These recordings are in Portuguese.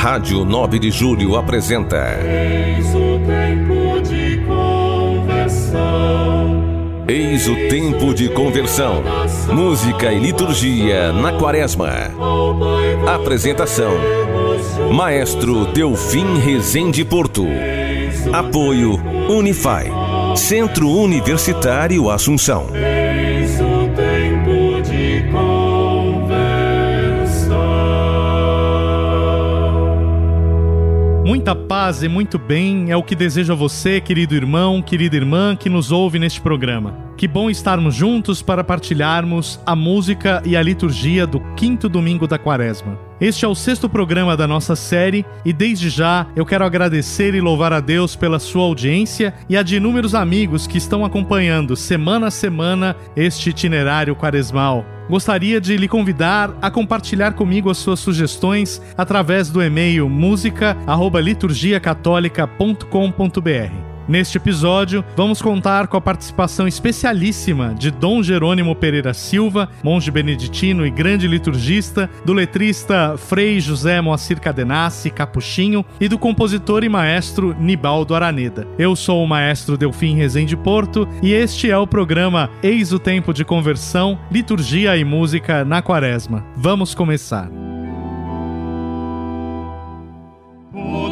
Rádio 9 de Julho apresenta. Eis o tempo de conversão. Eis o tempo de conversão. Música e liturgia na quaresma. Apresentação: Maestro Delfim Rezende Porto. Apoio Unify. Centro Universitário Assunção. Muita paz e muito bem é o que desejo a você, querido irmão, querida irmã que nos ouve neste programa. Que bom estarmos juntos para partilharmos a música e a liturgia do quinto domingo da quaresma. Este é o sexto programa da nossa série e desde já eu quero agradecer e louvar a Deus pela sua audiência e a de inúmeros amigos que estão acompanhando semana a semana este itinerário quaresmal. Gostaria de lhe convidar a compartilhar comigo as suas sugestões através do e-mail música@liturgiacatólica.com.br. Neste episódio, vamos contar com a participação especialíssima de Dom Jerônimo Pereira Silva, monge beneditino e grande liturgista, do letrista Frei José Moacir Cadenassi, capuchinho, e do compositor e maestro Nibaldo Araneda. Eu sou o maestro Delfim Rezende Porto e este é o programa Eis o Tempo de Conversão, Liturgia e Música na Quaresma. Vamos começar. Todo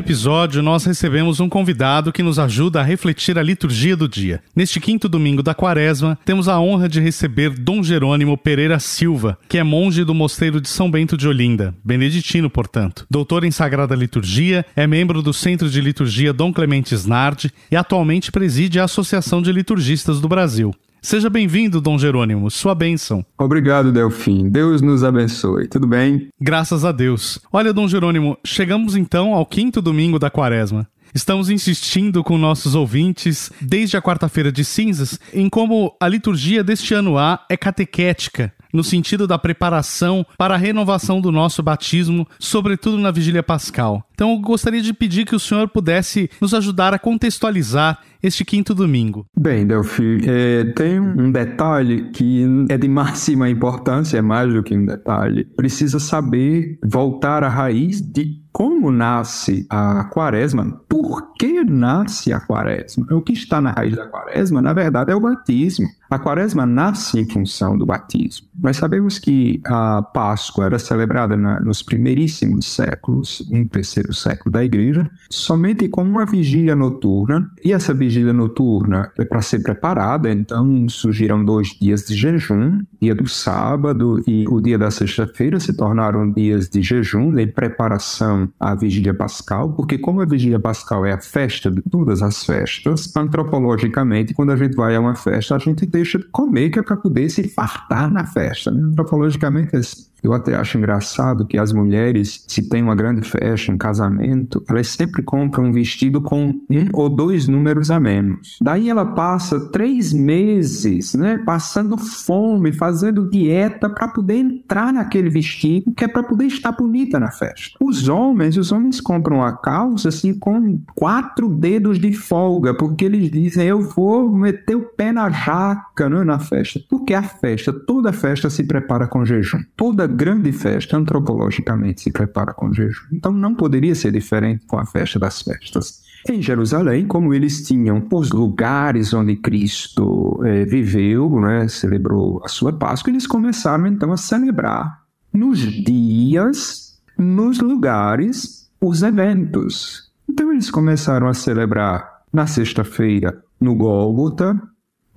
episódio nós recebemos um convidado que nos ajuda a refletir a liturgia do dia. Neste quinto domingo da quaresma, temos a honra de receber Dom Jerônimo Pereira Silva, que é monge do mosteiro de São Bento de Olinda, beneditino, portanto. Doutor em Sagrada Liturgia, é membro do Centro de Liturgia Dom Clemente Snardi e atualmente preside a Associação de Liturgistas do Brasil. Seja bem-vindo, Dom Jerônimo, sua bênção. Obrigado, Delfim. Deus nos abençoe. Tudo bem? Graças a Deus. Olha, Dom Jerônimo, chegamos então ao quinto domingo da quaresma. Estamos insistindo com nossos ouvintes desde a quarta-feira de cinzas em como a liturgia deste ano A é catequética, no sentido da preparação para a renovação do nosso batismo, sobretudo na vigília pascal. Então eu gostaria de pedir que o senhor pudesse nos ajudar a contextualizar este quinto domingo. Bem, Delfim, é, tem um detalhe que é de máxima importância, é mais do que um detalhe. Precisa saber voltar à raiz de como nasce a quaresma, por que nasce a quaresma. O que está na raiz da quaresma, na verdade, é o batismo. A quaresma nasce em função do batismo. Nós sabemos que a Páscoa era celebrada na, nos primeiríssimos séculos, um terceiro século da Igreja, somente com uma vigília noturna. E essa vigília noturna é para ser preparada, então surgiram dois dias de jejum, dia do sábado e o dia da sexta-feira se tornaram dias de jejum, de preparação à vigília pascal, porque como a vigília pascal é a festa de todas as festas, antropologicamente, quando a gente vai a uma festa, a gente deixa de comer, que é para poder se fartar na festa. Né? Antropologicamente, eu até acho engraçado que as mulheres, se tem uma grande festa, um casamento, elas sempre compram um vestido com um ou dois números a menos. Daí ela passa três meses, né, passando fome, fazendo dieta para poder entrar naquele vestido, que é para poder estar bonita na festa. Os homens, os homens compram a calça assim com quatro dedos de folga, porque eles dizem eu vou meter o pé na jaca, né, na festa. Porque a festa, toda festa se prepara com jejum. Toda grande festa, antropologicamente, se prepara com jejum. Então não poderia ser diferente com a festa das festas. Em Jerusalém, como eles tinham os lugares onde Cristo eh, viveu, né, celebrou a sua Páscoa, eles começaram então a celebrar nos dias, nos lugares, os eventos. Então eles começaram a celebrar na sexta-feira no Gólgota,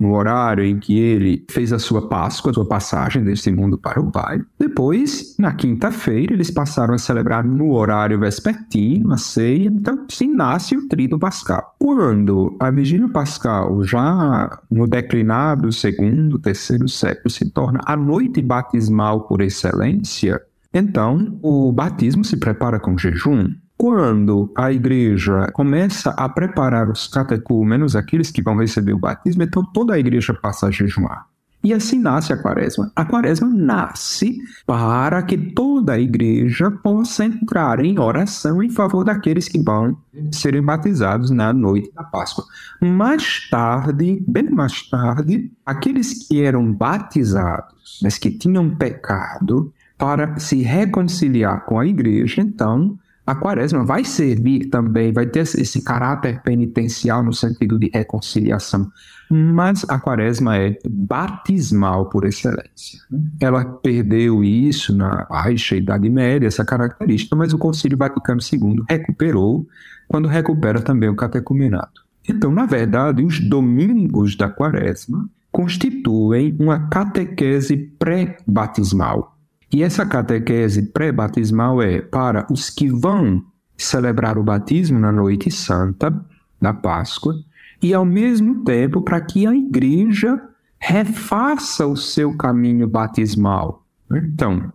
no horário em que ele fez a sua Páscoa, a sua passagem deste mundo para o Pai. Depois, na quinta-feira, eles passaram a celebrar no horário vespertino, a ceia. Então, se nasce o Trito Pascal. Quando a Vigília Pascal, já no declinado segundo, terceiro século, se torna a noite batismal por excelência, então o batismo se prepara com jejum. Quando a igreja começa a preparar os catecúmenos, aqueles que vão receber o batismo, então toda a igreja passa a jejuar. E assim nasce a quaresma. A quaresma nasce para que toda a igreja possa entrar em oração em favor daqueles que vão serem batizados na noite da Páscoa. Mais tarde, bem mais tarde, aqueles que eram batizados, mas que tinham pecado, para se reconciliar com a igreja, então a quaresma vai servir também, vai ter esse caráter penitencial no sentido de reconciliação, mas a quaresma é batismal por excelência. Ela perdeu isso na baixa Idade Média, essa característica, mas o Concílio Vaticano II recuperou quando recupera também o catecumenato. Então, na verdade, os domingos da quaresma constituem uma catequese pré-batismal e essa catequese pré-batismal é para os que vão celebrar o batismo na noite santa da Páscoa e, ao mesmo tempo, para que a igreja refaça o seu caminho batismal. Então,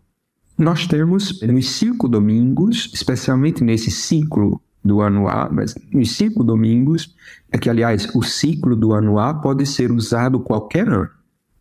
nós temos nos cinco domingos, especialmente nesse ciclo do ano A, mas nos cinco domingos, é que, aliás, o ciclo do ano A pode ser usado qualquer ano.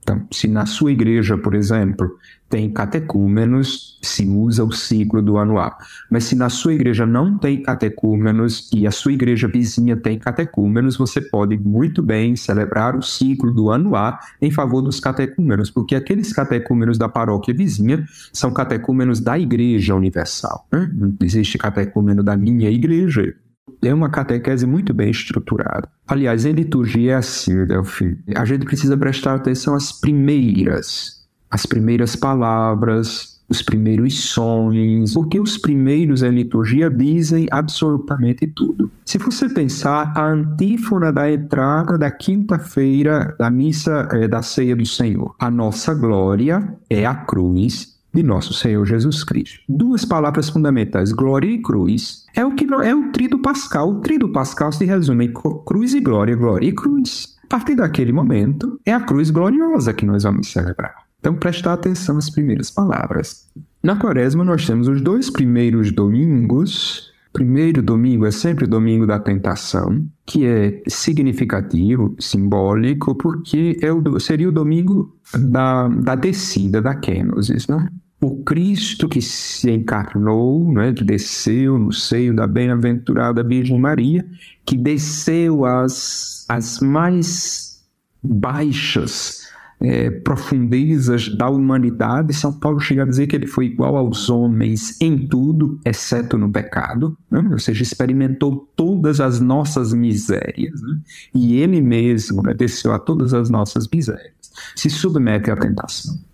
Então, se na sua igreja, por exemplo, tem catecúmenos, se usa o ciclo do ano A. Mas se na sua igreja não tem catecúmenos e a sua igreja vizinha tem catecúmenos, você pode muito bem celebrar o ciclo do ano A em favor dos catecúmenos, porque aqueles catecúmenos da paróquia vizinha são catecúmenos da igreja universal. Né? Não existe catecúmeno da minha igreja, é uma catequese muito bem estruturada. Aliás, em liturgia é assim, Delfim. A gente precisa prestar atenção às primeiras, as primeiras palavras, os primeiros sons, porque os primeiros em liturgia dizem absolutamente tudo. Se você pensar, a antífona da entrada da quinta-feira da missa é, da ceia do Senhor, a nossa glória é a cruz de nosso Senhor Jesus Cristo. Duas palavras fundamentais, glória e cruz, é o que é o trido pascal. O trido pascal se resume em cruz e glória, glória e cruz. A partir daquele momento, é a cruz gloriosa que nós vamos celebrar. Então, prestar atenção às primeiras palavras. Na quaresma, nós temos os dois primeiros domingos. Primeiro domingo é sempre o domingo da tentação, que é significativo, simbólico, porque é o, seria o domingo da, da descida da Kenosis, né? o Cristo que se encarnou, né, que desceu no seio da bem-aventurada Virgem Maria, que desceu às, às mais baixas é, profundezas da humanidade. São Paulo chega a dizer que ele foi igual aos homens em tudo, exceto no pecado, né? ou seja, experimentou todas as nossas misérias. Né? E ele mesmo desceu a todas as nossas misérias, se submete à tentação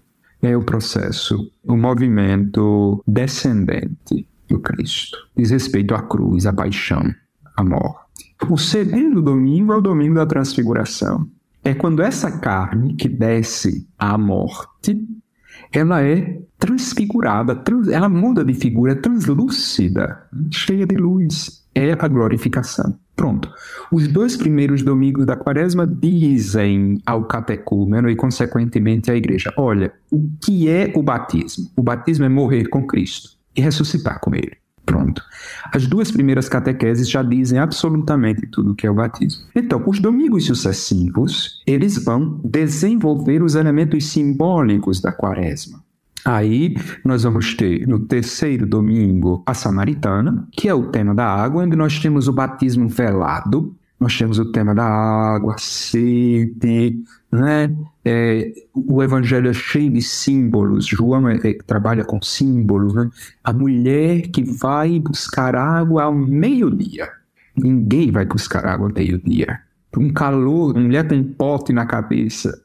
é o processo, o movimento descendente do Cristo. Diz respeito à cruz, à paixão, à morte. O segundo domingo é o domingo da transfiguração. É quando essa carne que desce à morte, ela é transfigurada, trans, ela muda de figura, é translúcida, cheia de luz. É a glorificação. Pronto. Os dois primeiros domingos da quaresma dizem ao catecúmeno e, consequentemente, à igreja: olha, o que é o batismo? O batismo é morrer com Cristo e ressuscitar com Ele. Pronto. As duas primeiras catequeses já dizem absolutamente tudo o que é o batismo. Então, os domingos sucessivos, eles vão desenvolver os elementos simbólicos da quaresma. Aí nós vamos ter no terceiro domingo a Samaritana, que é o tema da água, onde nós temos o batismo velado, nós temos o tema da água, sede, né? É, o evangelho é cheio de símbolos. João é, é, trabalha com símbolos, né? A mulher que vai buscar água ao meio-dia. Ninguém vai buscar água meio-dia. Um calor, a mulher tem um pote na cabeça.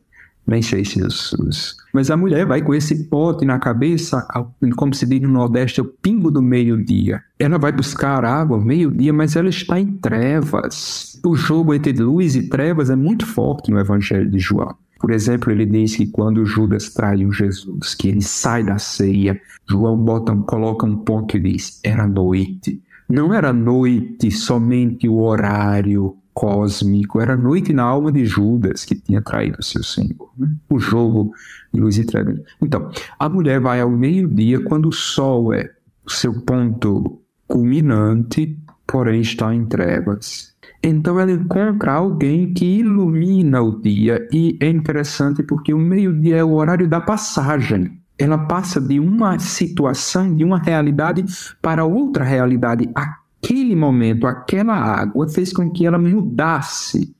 Nem sei se Jesus. Mas a mulher vai com esse pote na cabeça, como se diz no Nordeste, é o pingo do meio-dia. Ela vai buscar água meio-dia, mas ela está em trevas. O jogo entre luz e trevas é muito forte no Evangelho de João. Por exemplo, ele diz que quando Judas traiu Jesus, que ele sai da ceia, João bota, coloca um ponto e diz: era noite. Não era noite somente o horário cósmico, era noite na alma de Judas que tinha traído seu Senhor. Né? O jogo de luz e trevas. Então, a mulher vai ao meio-dia quando o sol é o seu ponto culminante, porém está em trevas. Então ela encontra alguém que ilumina o dia e é interessante porque o meio-dia é o horário da passagem. Ela passa de uma situação, de uma realidade para outra realidade. Aquele momento, aquela água fez com que ela mudasse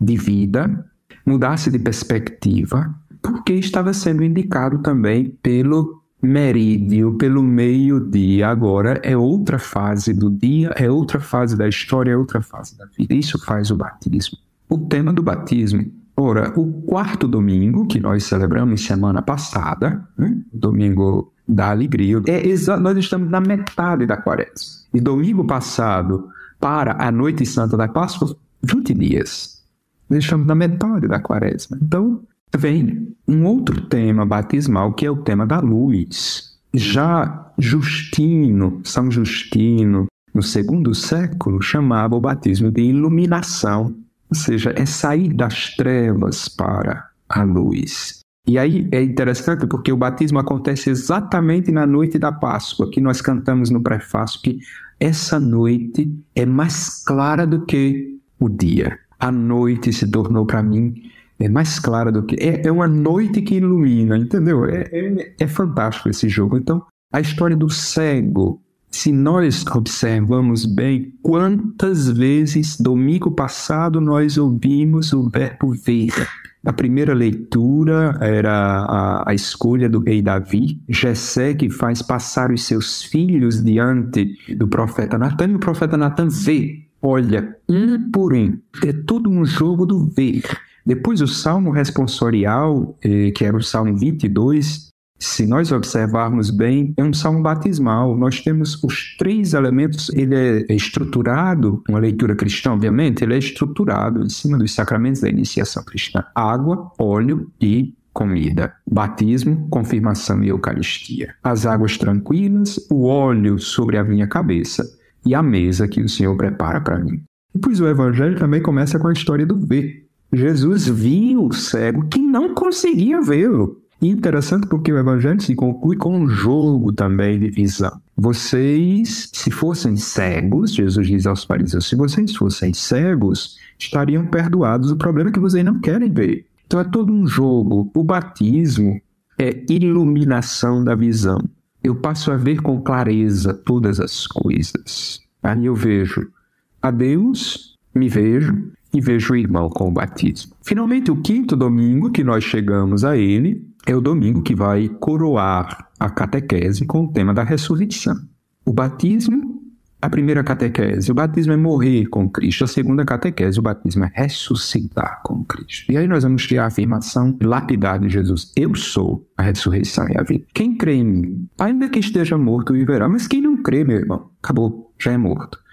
de vida, mudasse de perspectiva, porque estava sendo indicado também pelo merídio pelo meio-dia. Agora é outra fase do dia, é outra fase da história, é outra fase da vida. Isso faz o batismo. O tema do batismo. Ora, o quarto domingo que nós celebramos semana passada, né? domingo da alegria, é nós estamos na metade da quaresma. E domingo passado para a noite santa da Páscoa, 20 dias. Nós estamos na metade da quaresma. Então, vem um outro tema batismal que é o tema da luz. Já Justino, São Justino, no segundo século, chamava o batismo de iluminação, ou seja, é sair das trevas para a luz. E aí é interessante porque o batismo acontece exatamente na noite da Páscoa, que nós cantamos no prefácio que essa noite é mais clara do que o dia. A noite se tornou para mim é mais clara do que. É, é uma noite que ilumina, entendeu? É, é, é fantástico esse jogo. Então, a história do cego. Se nós observamos bem, quantas vezes domingo passado nós ouvimos o verbo ver? A primeira leitura era a, a, escolha do rei Davi, Jessé que faz passar os seus filhos diante do profeta Natan, e o profeta Natan vê, olha, um por um. É todo um jogo do ver. Depois, o salmo responsorial, eh, que era o salmo 22, se nós observarmos bem, é um salmo batismal. Nós temos os três elementos, ele é estruturado, uma leitura cristã, obviamente, ele é estruturado em cima dos sacramentos da iniciação cristã: água, óleo e comida. Batismo, confirmação e Eucaristia. As águas tranquilas, o óleo sobre a minha cabeça e a mesa que o Senhor prepara para mim. E pois o Evangelho também começa com a história do ver. Jesus viu o cego que não conseguia vê-lo. Interessante porque o evangelho se conclui com um jogo também de visão. Vocês, se fossem cegos, Jesus diz aos fariseus, se vocês fossem cegos, estariam perdoados. O problema é que vocês não querem ver. Então é todo um jogo. O batismo é iluminação da visão. Eu passo a ver com clareza todas as coisas. Aí eu vejo a Deus, me vejo, e vejo o irmão com o batismo. Finalmente, o quinto domingo que nós chegamos a ele é o domingo que vai coroar a catequese com o tema da ressurreição. O batismo, a primeira catequese, o batismo é morrer com Cristo, a segunda catequese, o batismo é ressuscitar com Cristo. E aí nós vamos ter a afirmação lapidar de Jesus: Eu sou a ressurreição e a vida. Quem crê em mim, ainda que esteja morto, viverá. Mas quem não crê, meu irmão, acabou, já é morto.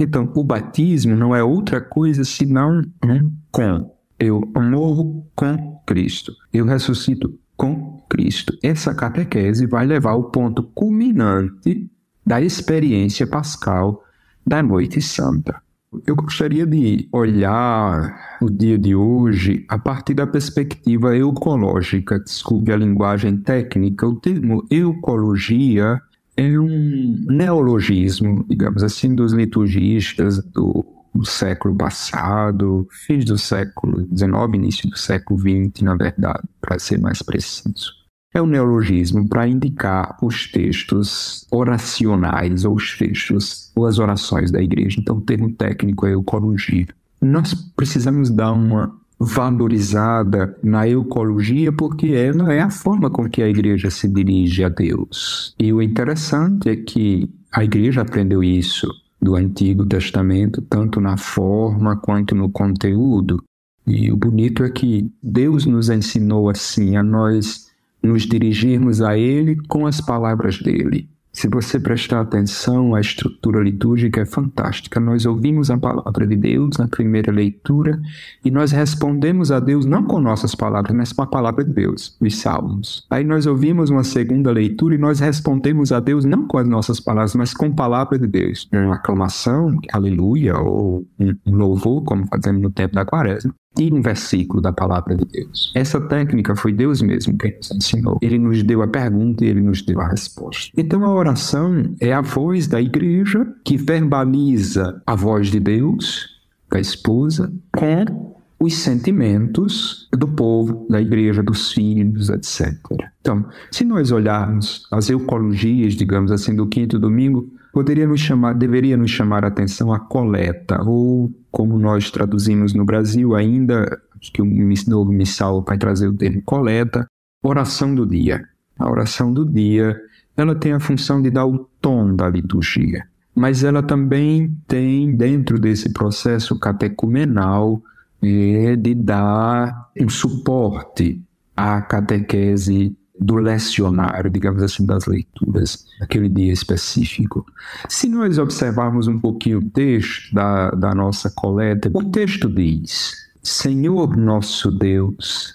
Então, o batismo não é outra coisa senão um com. Eu morro com Cristo. Eu ressuscito com Cristo. Essa catequese vai levar ao ponto culminante da experiência pascal da Noite Santa. Eu gostaria de olhar o dia de hoje a partir da perspectiva eucológica. Desculpe a linguagem técnica. O termo eucologia é um neologismo, digamos assim, dos liturgistas do, do século passado, fins do século XIX, início do século XX, na verdade, para ser mais preciso. É um neologismo para indicar os textos oracionais ou os textos ou as orações da igreja. Então, o termo técnico é eucologia. Nós precisamos dar uma valorizada na ecologia porque ela é a forma com que a igreja se dirige a Deus. E o interessante é que a igreja aprendeu isso do Antigo Testamento, tanto na forma quanto no conteúdo. E o bonito é que Deus nos ensinou assim a nós nos dirigirmos a Ele com as palavras dele. Se você prestar atenção, a estrutura litúrgica é fantástica. Nós ouvimos a palavra de Deus na primeira leitura e nós respondemos a Deus não com nossas palavras, mas com a palavra de Deus, os salmos. Aí nós ouvimos uma segunda leitura e nós respondemos a Deus não com as nossas palavras, mas com a palavra de Deus. Uma aclamação, aleluia, ou um louvor, como fazemos no tempo da quaresma e um versículo da palavra de Deus. Essa técnica foi Deus mesmo quem nos ensinou. Ele nos deu a pergunta e ele nos deu a resposta. Então a oração é a voz da igreja que verbaliza a voz de Deus, da esposa, com os sentimentos do povo, da igreja, dos filhos, etc. Então, se nós olharmos as eucologias, digamos assim, do quinto domingo, poderia nos chamar, deveria nos chamar a atenção a coleta, ou como nós traduzimos no Brasil ainda, que o novo missal vai trazer o termo coleta, oração do dia. A oração do dia, ela tem a função de dar o tom da liturgia, mas ela também tem dentro desse processo catecumenal é, de dar um suporte à catequese do lecionário, digamos assim, das leituras, aquele dia específico. Se nós observarmos um pouquinho o texto da, da nossa coleta, o texto diz: Senhor nosso Deus,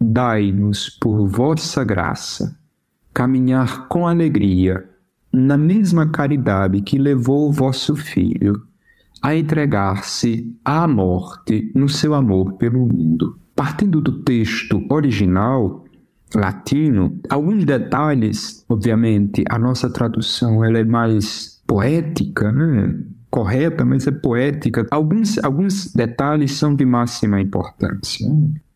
dai-nos por vossa graça caminhar com alegria na mesma caridade que levou o vosso Filho a entregar-se à morte no seu amor pelo mundo. Partindo do texto original, latino. Alguns detalhes, obviamente, a nossa tradução ela é mais poética, né? correta, mas é poética. Alguns, alguns detalhes são de máxima importância.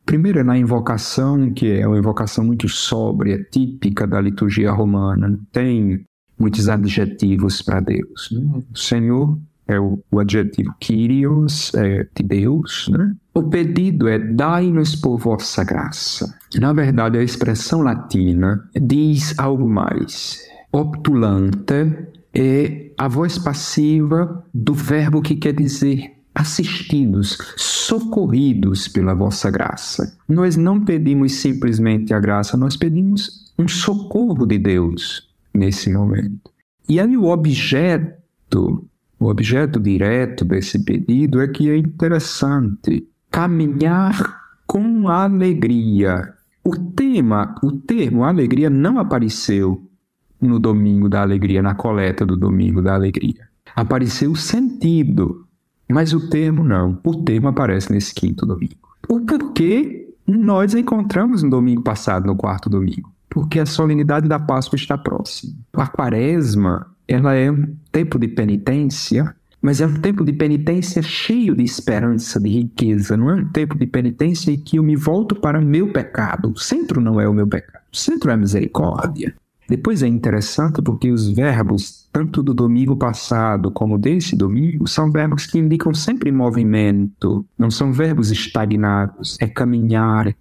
Primeiro é na invocação, que é uma invocação muito sóbria, típica da liturgia romana. Tem muitos adjetivos para Deus. Né? O Senhor é o, o adjetivo Kyrios, é de Deus. Né? O pedido é dai-nos por vossa graça. Na verdade, a expressão latina diz algo mais. Optulante é a voz passiva do verbo que quer dizer assistidos, socorridos pela vossa graça. Nós não pedimos simplesmente a graça, nós pedimos um socorro de Deus nesse momento. E aí o objeto, o objeto direto desse pedido é que é interessante. Caminhar com alegria o tema, o termo alegria não apareceu no domingo da alegria, na coleta do domingo da alegria. Apareceu o sentido, mas o termo não. O termo aparece nesse quinto domingo. O porquê nós encontramos no domingo passado, no quarto domingo? Porque a solenidade da Páscoa está próxima. A quaresma, ela é um tempo de penitência mas é um tempo de penitência cheio de esperança, de riqueza. Não é um tempo de penitência em que eu me volto para o meu pecado. O centro não é o meu pecado, o centro é a misericórdia. Depois é interessante porque os verbos, tanto do domingo passado como desse domingo, são verbos que indicam sempre movimento, não são verbos estagnados, é caminhar, é,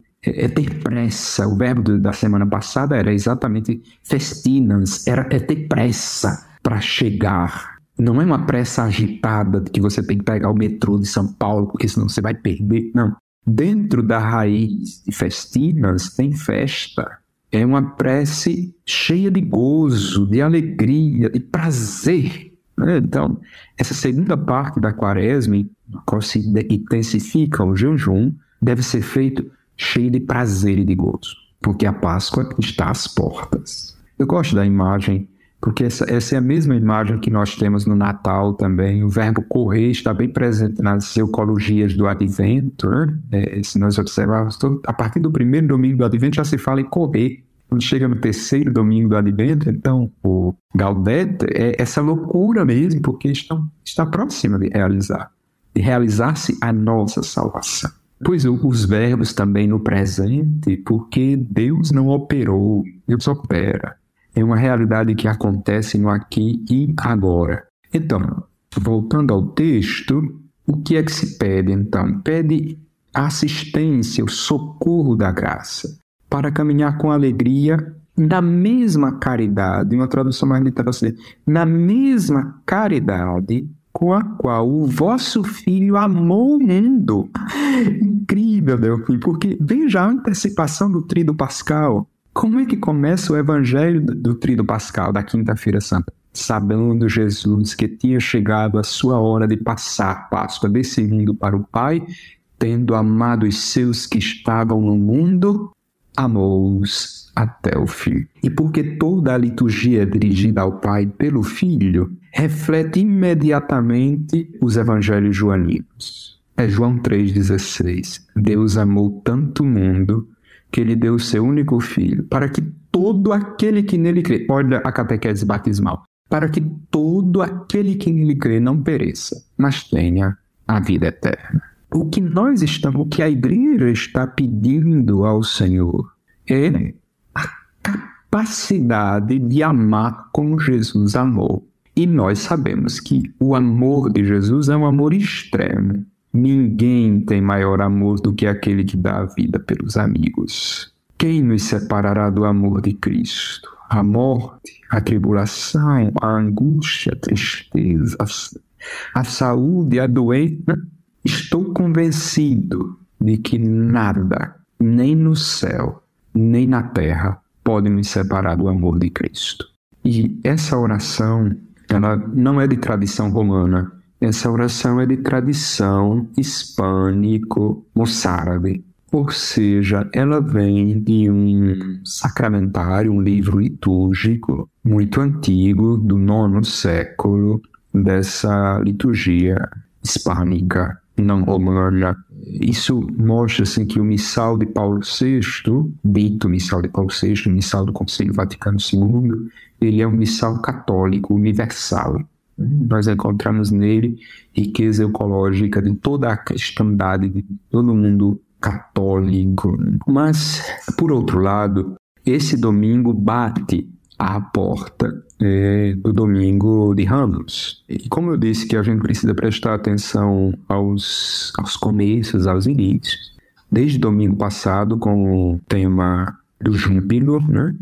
é ter pressa. O verbo da semana passada era exatamente festinas, era é ter pressa para chegar não é uma pressa agitada de que você tem que pegar o metrô de São Paulo, porque senão você vai perder. Não. Dentro da raiz de festinas tem festa. É uma prece cheia de gozo, de alegria, de prazer. Né? Então, essa segunda parte da quaresma, qual se intensifica o jejum, deve ser feito cheio de prazer e de gozo, porque a Páscoa está às portas. Eu gosto da imagem porque essa, essa, é a mesma imagem que nós temos no Natal também. O verbo correr está bem presente nas eucologias do Advento. Né? É, se nós observarmos, todo, a partir do primeiro domingo do Advento já se fala em correr. Quando chega no terceiro domingo do Advento, então o Gaudete é essa loucura mesmo, porque estão, está próxima de realizar, de realizar-se a nossa salvação. Pois os verbos também no presente, porque Deus não operou, Deus opera é uma realidade que acontece no aqui e agora. Então, voltando ao texto, o que é que se pede então? Pede assistência, o socorro da graça, para caminhar com alegria na mesma caridade, uma tradução mais literal assim, na mesma caridade com a qual o vosso filho amou o mundo. Incrível, Delfim, porque veja a antecipação do trido pascal. Como é que começa o evangelho do trido pascal, da quinta-feira santa? Sabendo Jesus que tinha chegado a sua hora de passar a Páscoa desse mundo para o Pai, tendo amado os seus que estavam no mundo, amou-os até o fim. E porque toda a liturgia é dirigida ao Pai pelo Filho, reflete imediatamente os evangelhos joaninos. É João 3,16. Deus amou tanto o mundo que ele deu o seu único filho, para que todo aquele que nele crê, olha a catequese batismal, para que todo aquele que nele crê não pereça, mas tenha a vida eterna. O que nós estamos, o que a igreja está pedindo ao Senhor é a capacidade de amar como Jesus amou. E nós sabemos que o amor de Jesus é um amor extremo. Ninguém tem maior amor do que aquele que dá a vida pelos amigos. Quem nos separará do amor de Cristo? A morte, a tribulação, a angústia, a tristeza, a saúde, a doença. Estou convencido de que nada, nem no céu, nem na terra, pode nos separar do amor de Cristo. E essa oração ela não é de tradição romana. Essa oração é de tradição hispânico-moçárabe. Ou seja, ela vem de um sacramentário, um livro litúrgico muito antigo, do nono século, dessa liturgia hispânica não romana. Isso mostra assim, que o missal de Paulo VI, dito missal de Paulo VI, missal do Conselho Vaticano II, ele é um missal católico universal. Nós encontramos nele riqueza ecológica de toda a cristandade, de todo mundo católico. Mas, por outro lado, esse domingo bate à porta é, do domingo de Ramos. E como eu disse que a gente precisa prestar atenção aos, aos começos, aos inícios, desde domingo passado, com o tema do Júpilo, né?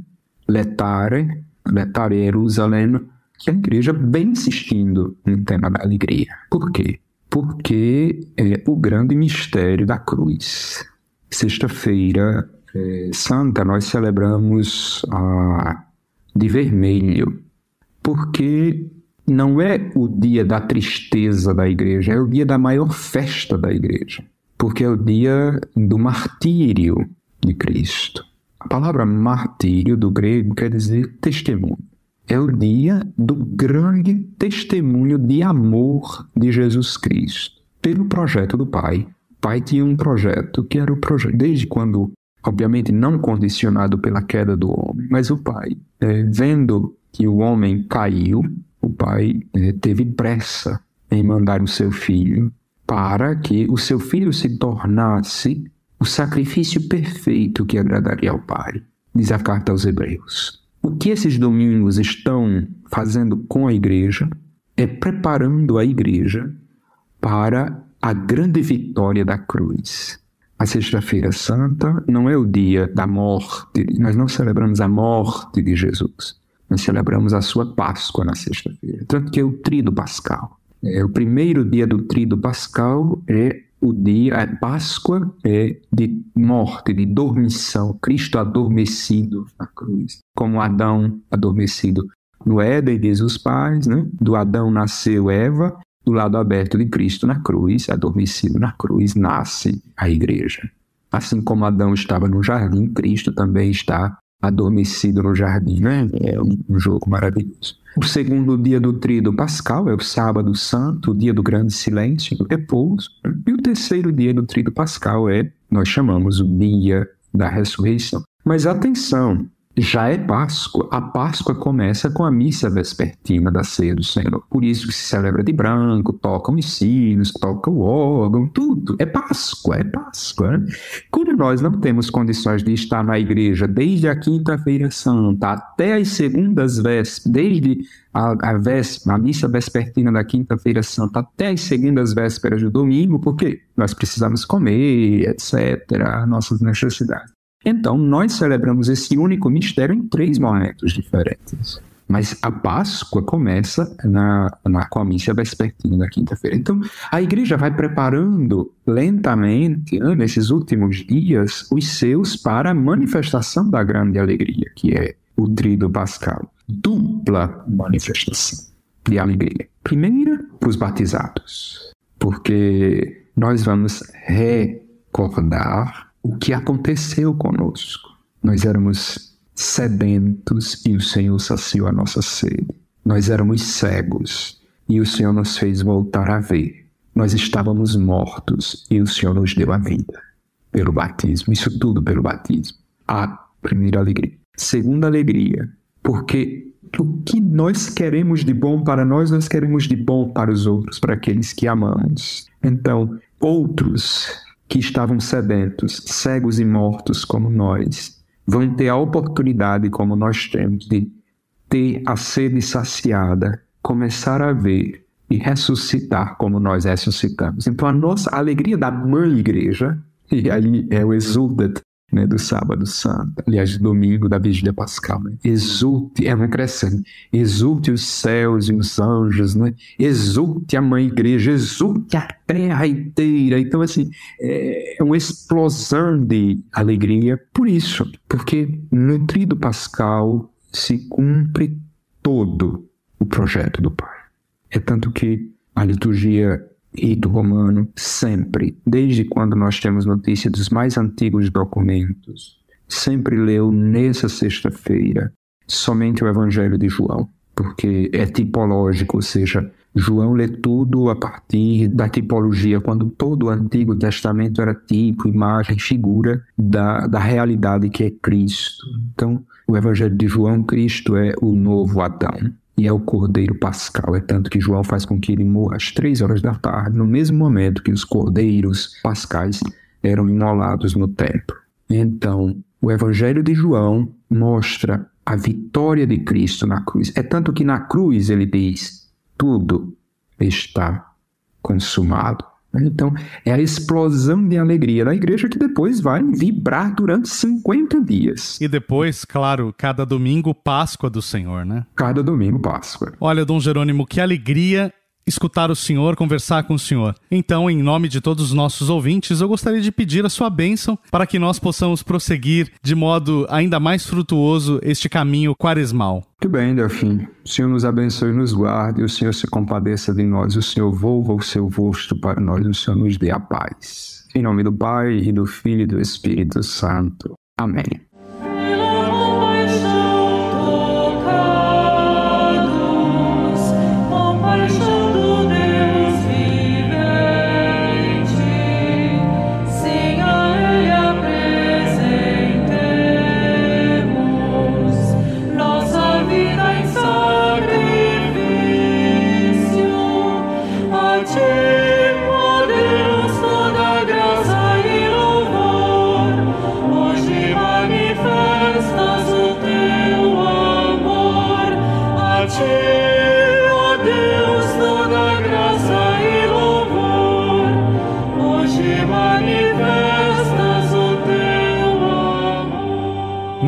Letare, Letare Jerusalém, que a igreja vem insistindo no tema da alegria. Por quê? Porque é o grande mistério da cruz. Sexta-feira é, santa, nós celebramos de vermelho, porque não é o dia da tristeza da igreja, é o dia da maior festa da igreja, porque é o dia do martírio de Cristo. A palavra martírio do grego quer dizer testemunho. É o dia do grande testemunho de amor de Jesus Cristo pelo projeto do Pai. O Pai tinha um projeto que era o projeto desde quando obviamente não condicionado pela queda do homem, mas o pai, é, vendo que o homem caiu, o pai é, teve pressa em mandar o seu filho para que o seu filho se tornasse o sacrifício perfeito que agradaria ao pai, diz a carta aos Hebreus. O que esses domingos estão fazendo com a igreja é preparando a igreja para a grande vitória da cruz a Sexta-feira Santa não é o dia da morte, nós não celebramos a morte de Jesus, nós celebramos a sua Páscoa na sexta-feira. Tanto que é o Trido Pascal. É, o primeiro dia do Trido Pascal é o dia, a Páscoa é de morte, de dormição, Cristo adormecido na cruz, como Adão adormecido no Éden, diz os pais, né? do Adão nasceu Eva, do lado aberto de Cristo na cruz, adormecido na cruz, nasce a igreja. Assim como Adão estava no jardim, Cristo também está adormecido no jardim. Né? É um jogo maravilhoso. O segundo dia do trido pascal é o sábado santo, o dia do grande silêncio, do repouso. E o terceiro dia do trido pascal é, nós chamamos o dia da ressurreição. Mas atenção, já é Páscoa. A Páscoa começa com a missa vespertina da ceia do Senhor. Por isso que se celebra de branco, tocam os sinos, toca o órgão, tudo. É Páscoa, é Páscoa. Né? Quando nós não temos condições de estar na igreja desde a quinta-feira santa até as segundas vésperas, desde a, a, a missa vespertina da quinta-feira santa até as segundas vésperas do domingo, porque nós precisamos comer, etc., nossas necessidades. Então, nós celebramos esse único mistério em três momentos diferentes. Mas a Páscoa começa na, na, missa vespertina da quinta-feira. Então, a igreja vai preparando lentamente, né, nesses últimos dias, os seus para a manifestação da grande alegria, que é o trido pascal. Dupla manifestação de alegria. Primeira, para os batizados, porque nós vamos recordar o que aconteceu conosco. Nós éramos sedentos e o Senhor saciou a nossa sede. Nós éramos cegos e o Senhor nos fez voltar a ver. Nós estávamos mortos e o Senhor nos deu a vida pelo batismo. Isso tudo pelo batismo. A primeira alegria. Segunda alegria, porque o que nós queremos de bom para nós, nós queremos de bom para os outros, para aqueles que amamos. Então, outros que estavam sedentos, cegos e mortos como nós, vão ter a oportunidade, como nós temos, de ter a sede saciada, começar a ver e ressuscitar como nós ressuscitamos. Então, a nossa a alegria da mãe igreja, e aí é o exultat né, do sábado santo, aliás, domingo da vigília pascal, né? exulte, é uma crescendo, exulte os céus e os anjos, né? exulte a mãe igreja, exulte a terra inteira. Então, assim, é uma explosão de alegria por isso, porque no trido pascal se cumpre todo o projeto do Pai. É tanto que a liturgia rito romano sempre, desde quando nós temos notícia dos mais antigos documentos, sempre leu nessa sexta-feira somente o Evangelho de João, porque é tipológico, ou seja, João lê tudo a partir da tipologia, quando todo o Antigo Testamento era tipo, imagem, figura da, da realidade que é Cristo. Então, o Evangelho de João, Cristo é o novo Adão e é o cordeiro pascal. É tanto que João faz com que ele morra às três horas da tarde, no mesmo momento que os cordeiros pascais eram imolados no templo. Então, o Evangelho de João mostra a vitória de Cristo na cruz. É tanto que na cruz ele diz: tudo está consumado. Então, é a explosão de alegria da igreja que depois vai vibrar durante 50 dias. E depois, claro, cada domingo, Páscoa do Senhor, né? Cada domingo, Páscoa. Olha, Dom Jerônimo, que alegria escutar o Senhor, conversar com o Senhor. Então, em nome de todos os nossos ouvintes, eu gostaria de pedir a sua bênção para que nós possamos prosseguir de modo ainda mais frutuoso este caminho quaresmal. Muito bem, Delfim. O Senhor nos abençoe e nos guarde, o Senhor se compadeça de nós, o Senhor volva o seu rosto para nós, o Senhor nos dê a paz. Em nome do Pai, e do Filho e do Espírito Santo. Amém.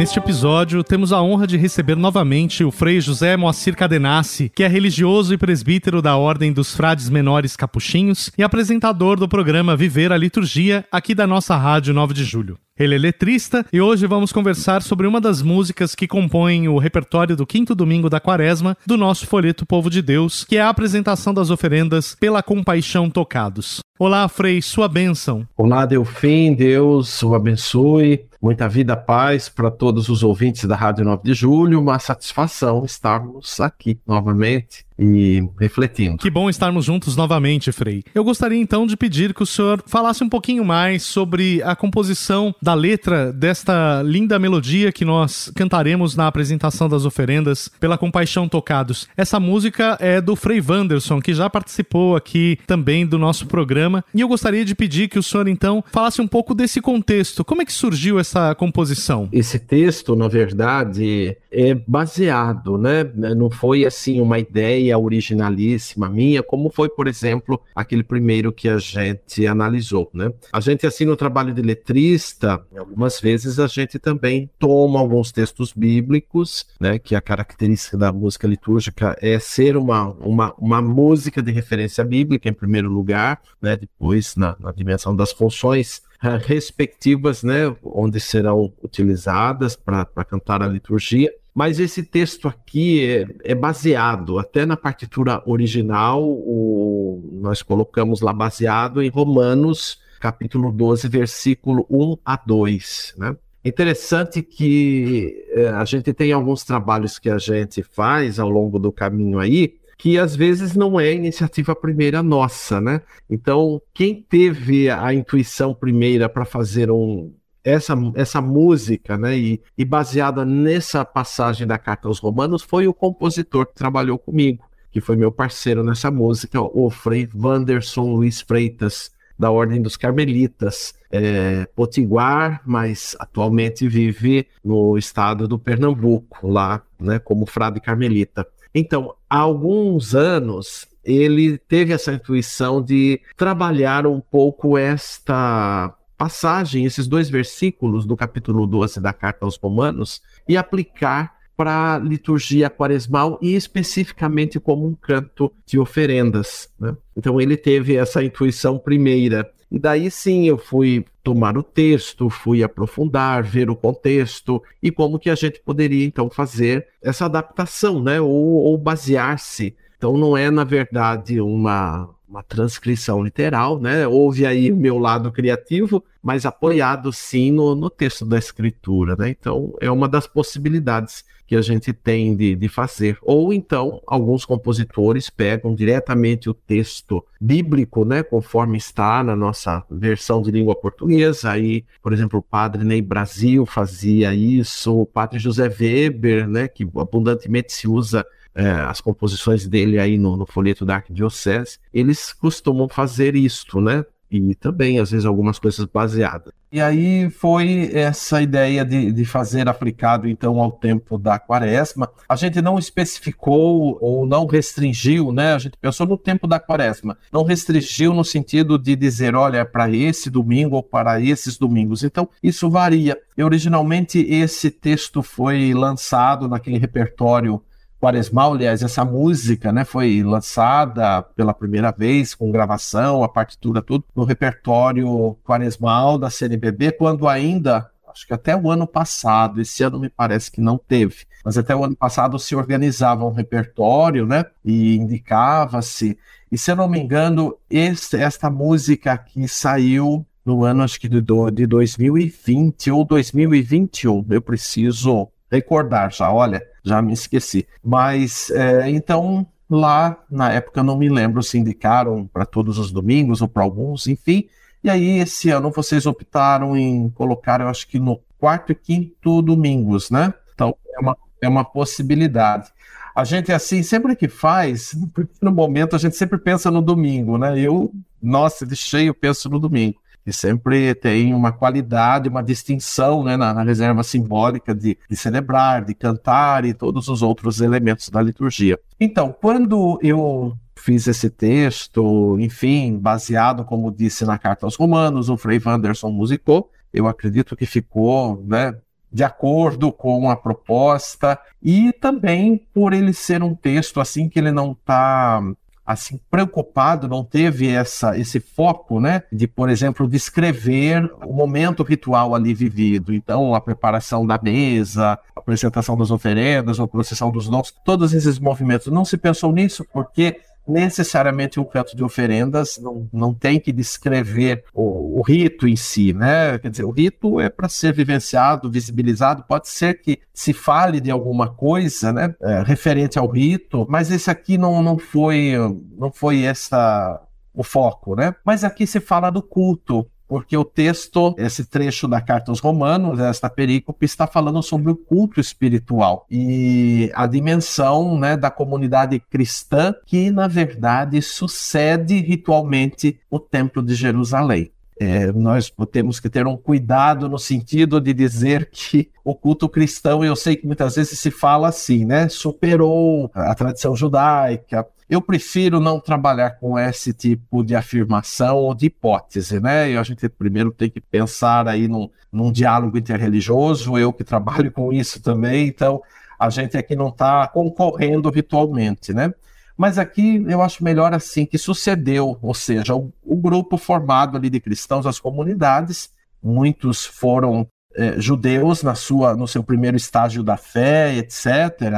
Neste episódio, temos a honra de receber novamente o Frei José Moacir Cadenassi, que é religioso e presbítero da Ordem dos Frades Menores Capuchinhos e apresentador do programa Viver a Liturgia, aqui da nossa Rádio 9 de Julho. Ele é letrista e hoje vamos conversar sobre uma das músicas que compõem o repertório do quinto domingo da quaresma do nosso folheto Povo de Deus, que é a apresentação das oferendas pela compaixão tocados. Olá, Frei, sua bênção. Olá, Delfim, Deus o abençoe. Muita vida, paz para todos os ouvintes da Rádio 9 de Julho. Uma satisfação estarmos aqui novamente e refletindo. Que bom estarmos juntos novamente, Frei. Eu gostaria então de pedir que o senhor falasse um pouquinho mais sobre a composição da letra desta linda melodia que nós cantaremos na apresentação das oferendas pela Compaixão Tocados. Essa música é do Frei Wanderson, que já participou aqui também do nosso programa, e eu gostaria de pedir que o senhor então falasse um pouco desse contexto. Como é que surgiu essa composição? Esse texto, na verdade, é baseado, né? Não foi assim uma ideia ideia originalíssima minha, como foi, por exemplo, aquele primeiro que a gente analisou, né? A gente, assim, no trabalho de letrista, algumas vezes a gente também toma alguns textos bíblicos, né? Que a característica da música litúrgica é ser uma, uma, uma música de referência bíblica, em primeiro lugar, né? Depois, na, na dimensão das funções eh, respectivas, né, onde serão utilizadas para cantar a liturgia. Mas esse texto aqui é, é, baseado, até na partitura original, o, nós colocamos lá baseado em Romanos, capítulo 12, versículo 1 a 2. Né? Interessante que é, a gente tem alguns trabalhos que a gente faz ao longo do caminho aí, que às vezes não é iniciativa primeira nossa, né? Então, quem teve a intuição primeira para fazer um, essa, essa música, né, e, e baseada nessa passagem da carta aos Romanos, foi o compositor que trabalhou comigo, que foi meu parceiro nessa música, o Frei Wanderson Luiz Freitas, da Ordem dos Carmelitas, é, potiguar, mas atualmente vive no estado do Pernambuco, lá, né, como frade carmelita. Então, há alguns anos, ele teve essa intuição de trabalhar um pouco esta passagem, esses dois versículos do capítulo 12 da carta aos Romanos, e aplicar para a liturgia quaresmal e especificamente como um canto de oferendas. Né? Então ele teve essa intuição primeira. E daí sim eu fui tomar o texto, fui aprofundar, ver o contexto e como que a gente poderia então fazer essa adaptação, né? Ou, ou basear-se. Então não é na verdade uma uma transcrição literal, né? Houve aí o meu lado criativo, mas apoiado sim no, no texto da escritura, né? Então é uma das possibilidades que a gente tem de, de fazer. Ou então, alguns compositores pegam diretamente o texto bíblico, né, conforme está na nossa versão de língua portuguesa. Aí, por exemplo, o padre Ney Brasil fazia isso, o padre José Weber, né, que abundantemente se usa é, as composições dele aí no, no folheto da Arquidiocese, eles costumam fazer isto, né? e também, às vezes, algumas coisas baseadas. E aí foi essa ideia de, de fazer aplicado, então, ao tempo da quaresma. A gente não especificou ou não restringiu, né? A gente pensou no tempo da quaresma. Não restringiu no sentido de dizer, olha, para esse domingo ou para esses domingos. Então, isso varia. E, originalmente, esse texto foi lançado naquele repertório Quaresmal, aliás, essa música né, foi lançada pela primeira vez com gravação, a partitura, tudo, no repertório Quaresmal da CNBB, quando ainda, acho que até o ano passado, esse ano me parece que não teve, mas até o ano passado se organizava um repertório, né, e indicava-se, e se eu não me engano, este, esta música aqui saiu no ano, acho que de, de 2020 ou 2021, eu preciso recordar já, olha, já me esqueci. Mas é, então lá na época não me lembro se indicaram para todos os domingos ou para alguns, enfim. E aí esse ano vocês optaram em colocar, eu acho que no quarto e quinto domingos, né? Então é uma, é uma possibilidade. A gente assim, sempre que faz, no momento a gente sempre pensa no domingo, né? Eu, nossa, de cheio penso no domingo que sempre tem uma qualidade, uma distinção né, na, na reserva simbólica de, de, celebrar, de cantar e todos os outros elementos da liturgia. Então, quando eu fiz esse texto, enfim, baseado, como disse na carta aos Romanos, o Frei Wanderson musicou, eu acredito que ficou, né, de acordo com a proposta e também por ele ser um texto assim que ele não está assim preocupado, não teve essa esse foco, né, de por exemplo descrever o momento ritual ali vivido. Então, a preparação da mesa, a apresentação das oferendas, a procissão dos dons, todos esses movimentos. Não se pensou nisso porque necessariamente um canto de oferendas não, não tem que descrever o, o rito em si, né? Quer dizer, o rito é para ser vivenciado, visibilizado. Pode ser que se fale de alguma coisa, né, é, referente ao rito, mas esse aqui não, não foi não foi essa o foco, né? Mas aqui se fala do culto, porque o texto, esse trecho da carta aos Romanos, esta perícope, está falando sobre o culto espiritual e a dimensão né, da comunidade cristã que, na verdade, sucede ritualmente o Templo de Jerusalém. É, nós temos que ter um cuidado no sentido de dizer que o culto cristão, eu sei que muitas vezes se fala assim, né? Superou a tradição judaica. Eu prefiro não trabalhar com esse tipo de afirmação ou de hipótese, né? E a gente primeiro tem que pensar aí num, num diálogo interreligioso, eu que trabalho com isso também, então a gente aqui não está concorrendo virtualmente, né? Mas aqui eu acho melhor assim que sucedeu, ou seja, o, o grupo formado ali de cristãos, as comunidades, muitos foram é, judeus na sua, no seu primeiro estágio da fé, etc.,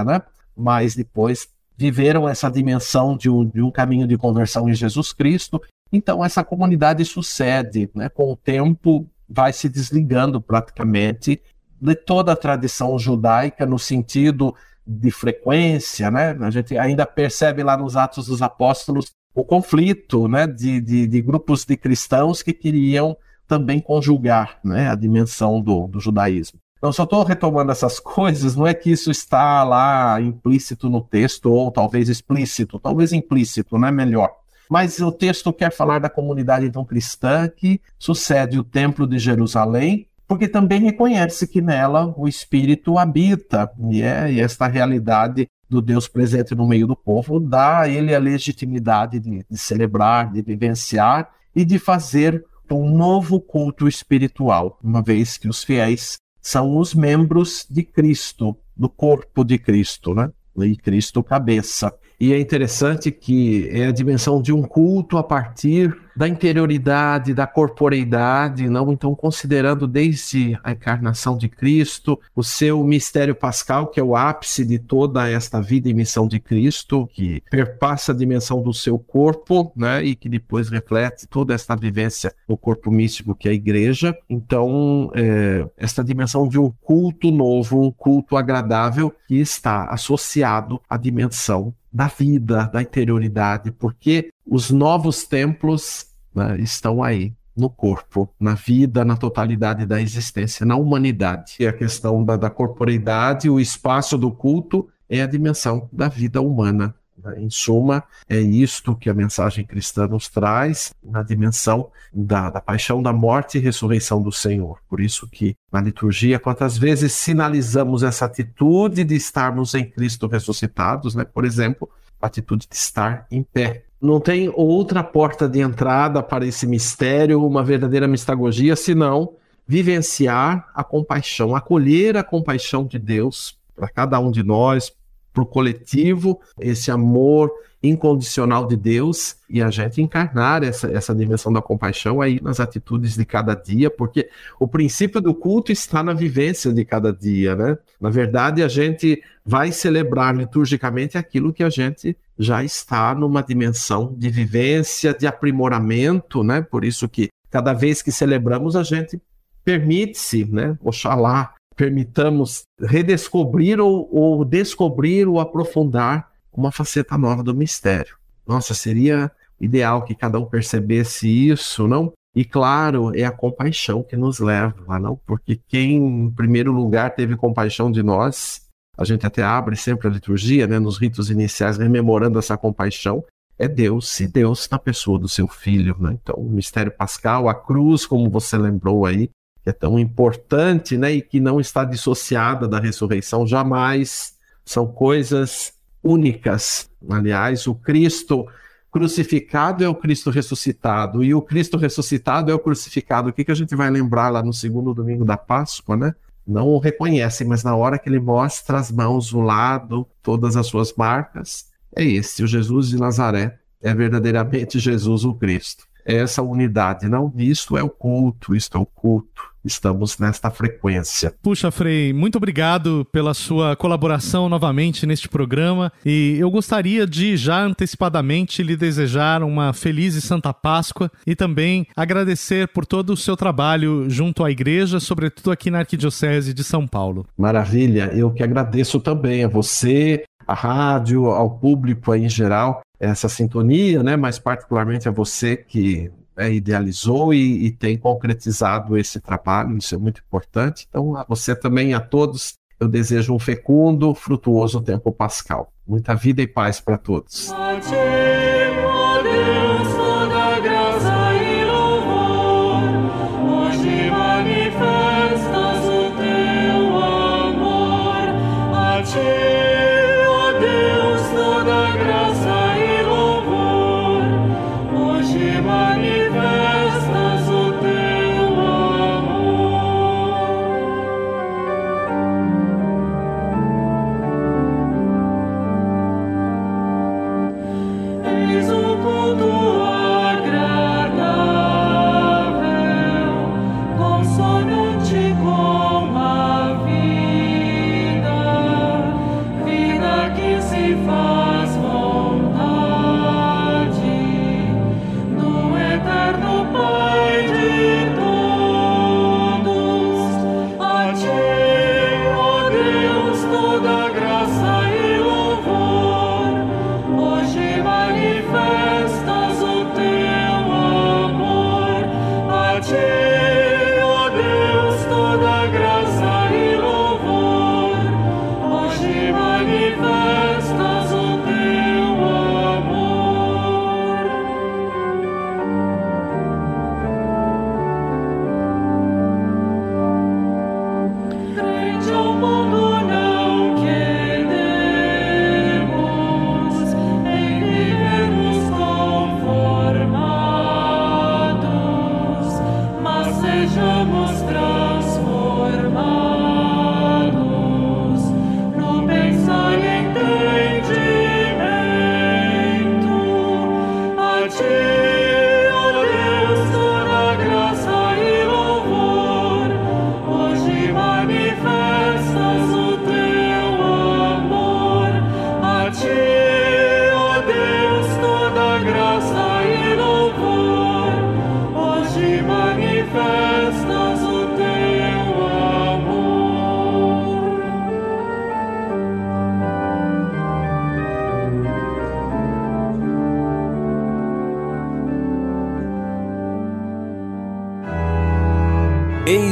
né? Mas depois viveram essa dimensão de um, de um caminho de conversão em Jesus Cristo. Então essa comunidade sucede, né? Com o tempo vai se desligando praticamente de toda a tradição judaica no sentido de frequência, né? A gente ainda percebe lá nos Atos dos Apóstolos o conflito, né, de, de, de grupos de cristãos que queriam também conjugar, né, a dimensão do, do judaísmo. Então, só estou retomando essas coisas, não é que isso está lá implícito no texto, ou talvez explícito, talvez implícito, não é melhor. Mas o texto quer falar da comunidade então cristã que sucede o Templo de Jerusalém, porque também reconhece que nela o Espírito habita, e, é, e esta realidade do Deus presente no meio do povo dá a ele a legitimidade de, de celebrar, de vivenciar e de fazer um novo culto espiritual, uma vez que os fiéis são os membros de Cristo, do corpo de Cristo, né? E Cristo cabeça. E é interessante que é a dimensão de um culto a partir da interioridade, da corporeidade, não então considerando desde a encarnação de Cristo, o seu mistério pascal, que é o ápice de toda esta vida e missão de Cristo, que perpassa a dimensão do seu corpo, né, e que depois reflete toda esta vivência no corpo místico que é a igreja. Então, é, esta dimensão de um culto novo, um culto agradável, que está associado à dimensão da vida, da interioridade, porque os novos templos né, estão aí no corpo, na vida, na totalidade da existência, na humanidade. E a questão da, da corporeidade, o espaço do culto é a dimensão da vida humana. Né? Em suma, é isto que a mensagem cristã nos traz na dimensão da, da, paixão, da morte e ressurreição do Senhor. Por isso que na liturgia, quantas vezes sinalizamos essa atitude de estarmos em Cristo ressuscitados, né? Por exemplo, a atitude de estar em pé. Não tem outra porta de entrada para esse mistério, uma verdadeira mistagogia, senão vivenciar a compaixão, acolher a compaixão de Deus para cada um de nós, para o coletivo, esse amor incondicional de Deus e a gente encarnar essa, essa dimensão da compaixão aí nas atitudes de cada dia, porque o princípio do culto está na vivência de cada dia, né? Na verdade, a gente vai celebrar liturgicamente aquilo que a gente já está numa dimensão de vivência, de aprimoramento, né? Por isso que cada vez que celebramos, a gente permite-se, né? Oxalá permitamos redescobrir ou, ou descobrir ou aprofundar uma faceta nova do mistério. Nossa, seria ideal que cada um percebesse isso, não? E claro, é a compaixão que nos leva, não? Porque quem, em primeiro lugar, teve compaixão de nós, a gente até abre sempre a liturgia, né, nos ritos iniciais, rememorando essa compaixão, é Deus, e Deus na pessoa do seu filho, né? Então, o mistério pascal, a cruz, como você lembrou aí, que é tão importante, né, e que não está dissociada da ressurreição jamais. São coisas únicas. Aliás, o Cristo crucificado é o Cristo ressuscitado e o Cristo ressuscitado é o crucificado. O que, que a gente vai lembrar lá no segundo domingo da Páscoa, né? Não o reconhecem, mas na hora que ele mostra as mãos, o lado, todas as suas marcas, é esse, o Jesus de Nazaré. É verdadeiramente Jesus o Cristo. É essa unidade, não? Isto é o culto, isto é o culto estamos nesta frequência. Puxa, Frei, muito obrigado pela sua colaboração novamente neste programa e eu gostaria de já antecipadamente lhe desejar uma feliz e santa Páscoa e também agradecer por todo o seu trabalho junto à igreja, sobretudo aqui na Arquidiocese de São Paulo. Maravilha, eu que agradeço também a você, a rádio, ao público em geral, essa sintonia, né? Mas particularmente a você que é, idealizou e, e, tem concretizado esse trabalho, isso é muito importante. Então, a você também, a todos, eu desejo um fecundo, frutuoso tempo pascal. Muita vida e paz para todos.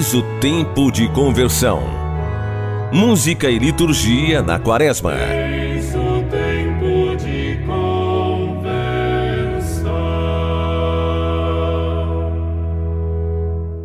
Eis o tempo de conversão. Música e liturgia na quaresma. Eis o tempo de conversão.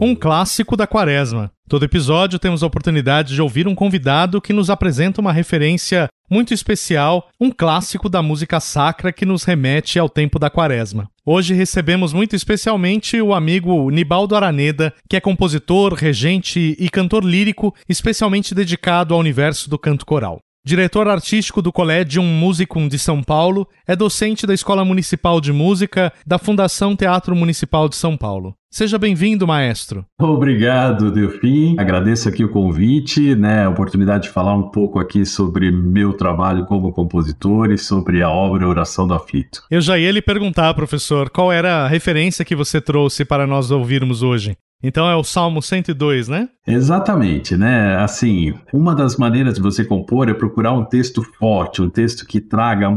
Um clássico da quaresma. Todo episódio temos a oportunidade de ouvir um convidado que nos apresenta uma referência muito especial, um clássico da música sacra que nos remete ao tempo da quaresma. Hoje recebemos muito especialmente o amigo Nibaldo Araneda, que é compositor, regente e cantor lírico, especialmente dedicado ao universo do canto coral. Diretor artístico do Collegium Musicum de São Paulo, é docente da Escola Municipal de Música da Fundação Teatro Municipal de São Paulo. Seja bem-vindo, maestro. Obrigado, Delfim. Agradeço aqui o convite, né, a oportunidade de falar um pouco aqui sobre meu trabalho como compositor e sobre a obra Oração do Aflito. Eu já ia lhe perguntar, professor, qual era a referência que você trouxe para nós ouvirmos hoje. Então é o Salmo 102, né? Exatamente, né? Assim, uma das maneiras de você compor é procurar um texto forte, um texto que traga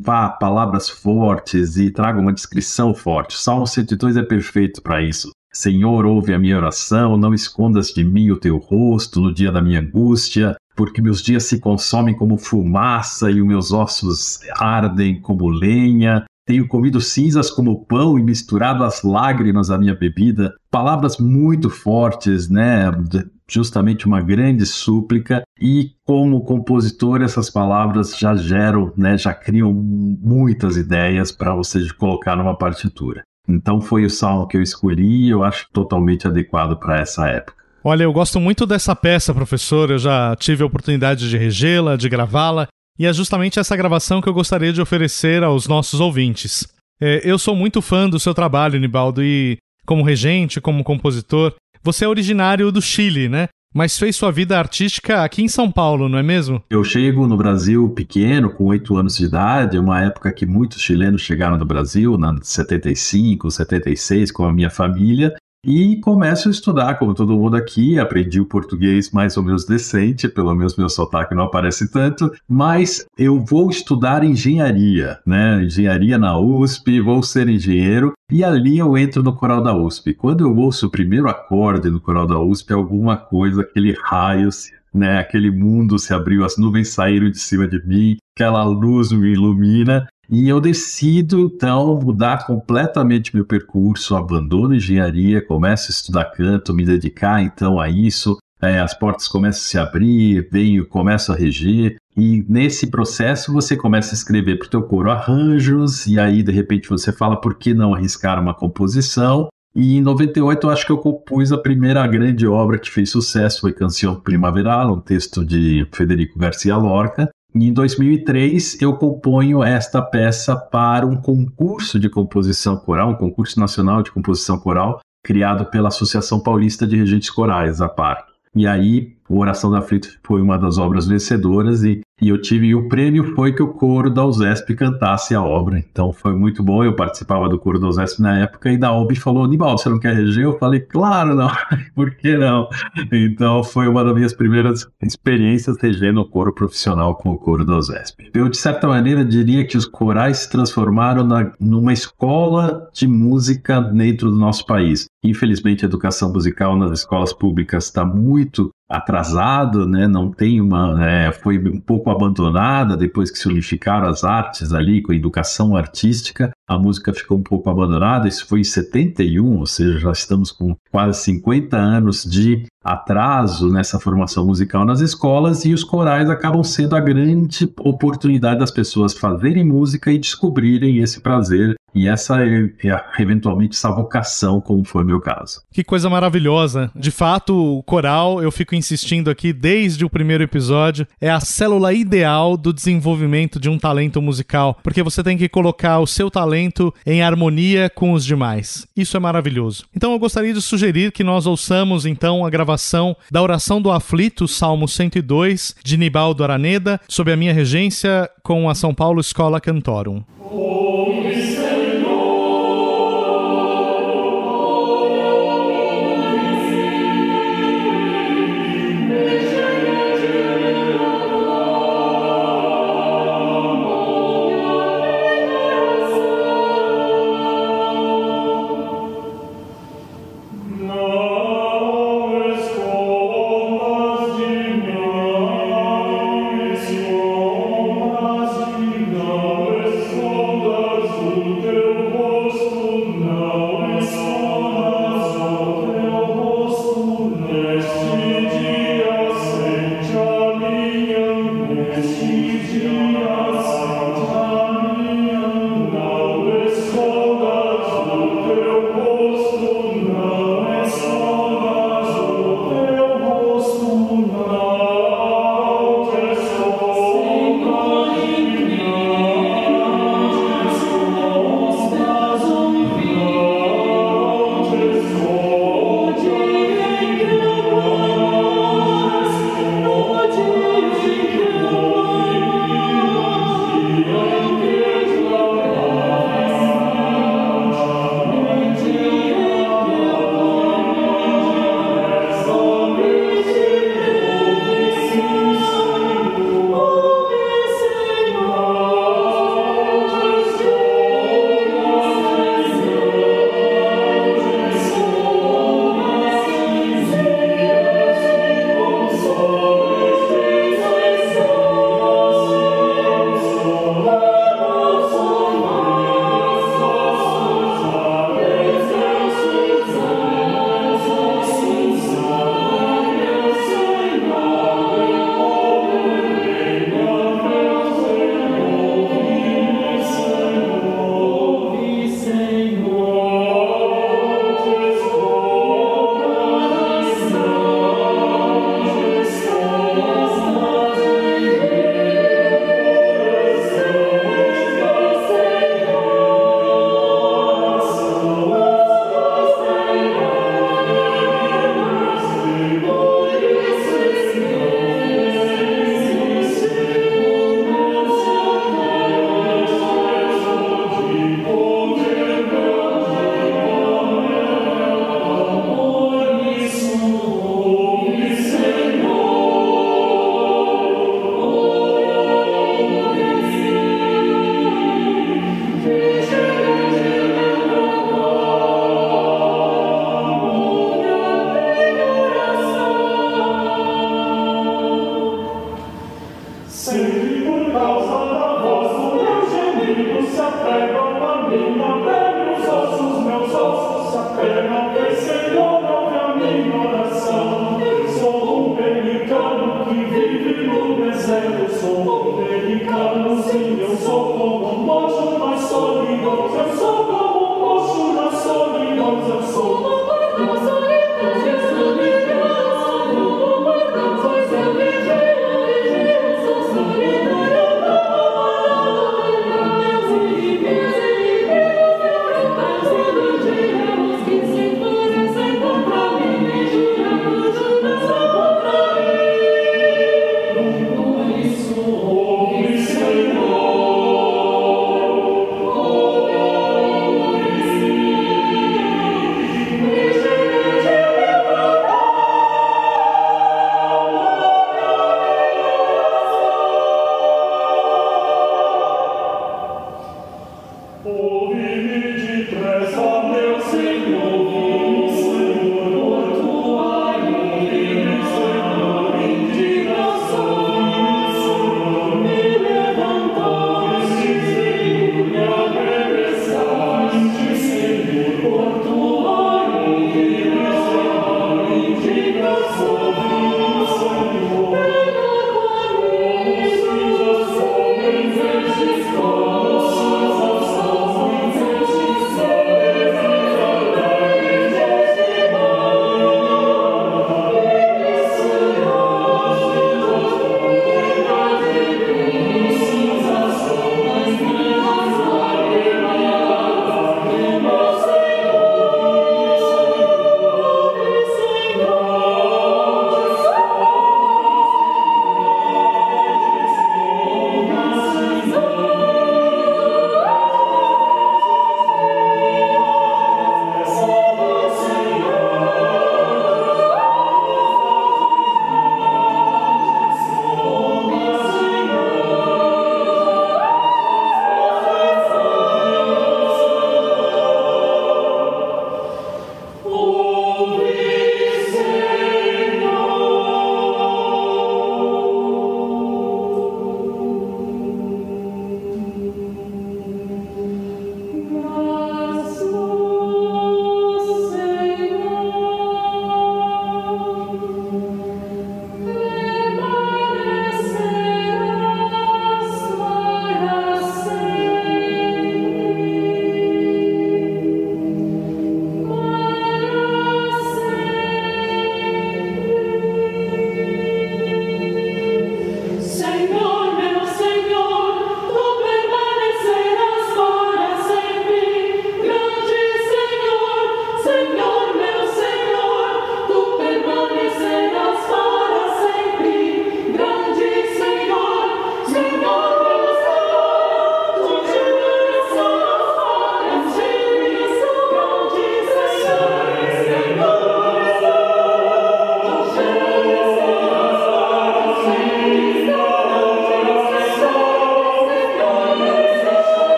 vá, palavras fortes e traga uma descrição forte. O Salmo 102 é perfeito para isso. Senhor, ouve a minha oração, não escondas de mim o teu rosto no dia da minha angústia, porque meus dias se consomem como fumaça e os meus ossos ardem como lenha. Tenho comido cinzas como pão e misturado as lágrimas à minha bebida. Palavras muito fortes, né? Justamente uma grande súplica. E como compositor, essas palavras já geram, né? Já criam muitas ideias para você colocar numa partitura. Então foi o salmo que eu escolhi e eu acho totalmente adequado para essa época. Olha, eu gosto muito dessa peça, professor. Eu já tive a oportunidade de regê-la, de gravá-la. E é justamente essa gravação que eu gostaria de oferecer aos nossos ouvintes. É, eu sou muito fã do seu trabalho, Nibaldo, e como regente, como compositor, você é originário do Chile, né? Mas fez sua vida artística aqui em São Paulo, não é mesmo? Eu chego no Brasil pequeno, com oito anos de idade, uma época que muitos chilenos chegaram no Brasil, na 75, 76, com a minha família, e começo a estudar, como todo mundo aqui, aprendi o português mais ou menos decente, pelo menos meu sotaque não aparece tanto, mas eu vou estudar engenharia, né? Engenharia na USP, vou ser engenheiro, e ali eu entro no coral da USP. Quando eu ouço o primeiro acorde no coral da USP, alguma coisa, aquele raio, né? Aquele mundo se abriu, as nuvens saíram de cima de mim, aquela luz me ilumina e eu decido, então, mudar completamente meu percurso, abandono engenharia, começo a estudar canto, me dedicar, então, a isso. É, as portas começam a se abrir, venho, começo a reger, e nesse processo você começa a escrever para o teu coro arranjos, e aí, de repente, você fala, por que não arriscar uma composição? E em 98 eu acho que eu compus a primeira grande obra que fez sucesso, foi Canção Primaveral, um texto de Federico Garcia Lorca, em 2003, eu componho esta peça para um concurso de composição coral, um concurso nacional de composição coral, criado pela Associação Paulista de Regentes Corais, a PAR. E aí, o Oração da Aflito foi uma das obras vencedoras e e eu tive e o prêmio foi que o coro da USESP cantasse a obra. Então foi muito bom. Eu participava do coro da USESP na época e da OB falou: Nibaldo, você não quer reger? Eu falei: Claro, não. Por que não? Então foi uma das minhas primeiras experiências regendo o coro profissional com o coro da USESP. Eu, de certa maneira, diria que os corais se transformaram na, numa escola de música dentro do nosso país. Infelizmente, a educação musical nas escolas públicas está muito atrasado, né? Não tem uma, é, foi um pouco abandonada depois que se unificaram as artes ali com a educação artística. A música ficou um pouco abandonada. Isso foi em 71, ou seja, já estamos com quase 50 anos de atraso nessa formação musical nas escolas e os corais acabam sendo a grande oportunidade das pessoas fazerem música e descobrirem esse prazer e essa é, eventualmente essa vocação, como foi meu caso. Que coisa maravilhosa. De fato, o coral, eu fico insistindo aqui desde o primeiro episódio, é a célula ideal do desenvolvimento de um talento musical, porque você tem que colocar o seu talento em harmonia com os demais. Isso é maravilhoso. Então eu gostaria de sugerir que nós ouçamos então a gravação da oração do aflito, Salmo 102, de Nibaldo Araneda, sob a minha regência com a São Paulo Escola Cantorum. Sondas